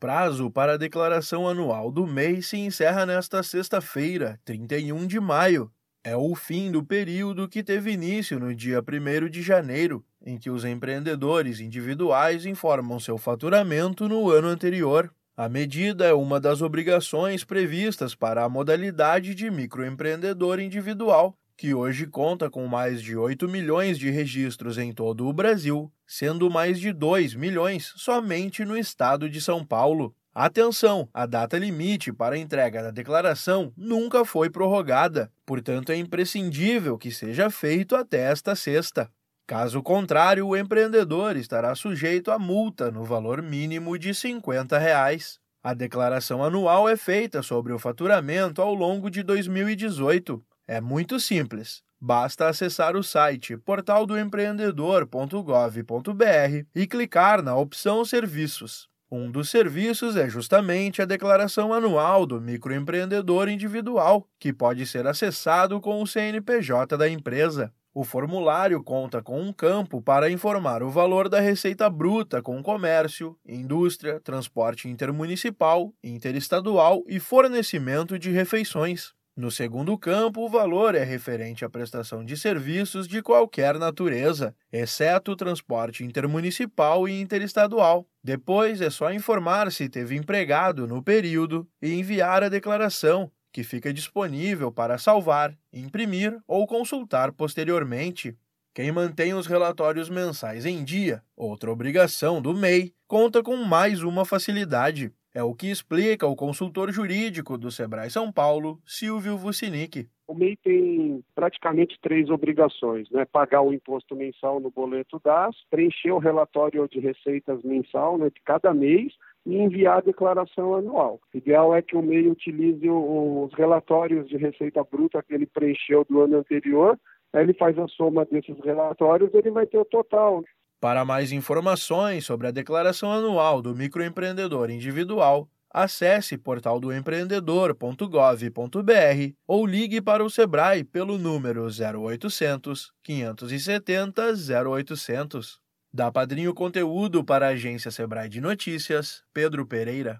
Prazo para a declaração anual do mês se encerra nesta sexta-feira, 31 de maio. É o fim do período que teve início no dia 1 de janeiro, em que os empreendedores individuais informam seu faturamento no ano anterior. A medida é uma das obrigações previstas para a modalidade de microempreendedor individual, que hoje conta com mais de 8 milhões de registros em todo o Brasil, sendo mais de 2 milhões somente no estado de São Paulo. Atenção, a data limite para a entrega da declaração nunca foi prorrogada, portanto é imprescindível que seja feito até esta sexta. Caso contrário, o empreendedor estará sujeito a multa no valor mínimo de 50 reais. A declaração anual é feita sobre o faturamento ao longo de 2018 é muito simples. Basta acessar o site portaldoempreendedor.gov.br e clicar na opção Serviços. Um dos serviços é justamente a declaração anual do microempreendedor individual, que pode ser acessado com o CNPJ da empresa. O formulário conta com um campo para informar o valor da receita bruta com comércio, indústria, transporte intermunicipal, interestadual e fornecimento de refeições. No segundo campo, o valor é referente à prestação de serviços de qualquer natureza, exceto o transporte intermunicipal e interestadual. Depois é só informar se teve empregado no período e enviar a declaração, que fica disponível para salvar, imprimir ou consultar posteriormente. Quem mantém os relatórios mensais em dia, outra obrigação do MEI, conta com mais uma facilidade. É o que explica o consultor jurídico do Sebrae São Paulo, Silvio Vucinic. O MEI tem praticamente três obrigações, né? Pagar o imposto mensal no boleto DAS, preencher o relatório de receitas mensal né, de cada mês e enviar a declaração anual. O ideal é que o MEI utilize os relatórios de receita bruta que ele preencheu do ano anterior, ele faz a soma desses relatórios, ele vai ter o total. Para mais informações sobre a declaração anual do microempreendedor individual, acesse portaldoempreendedor.gov.br ou ligue para o Sebrae pelo número 0800 570 0800. Da Padrinho Conteúdo para a agência Sebrae de Notícias, Pedro Pereira.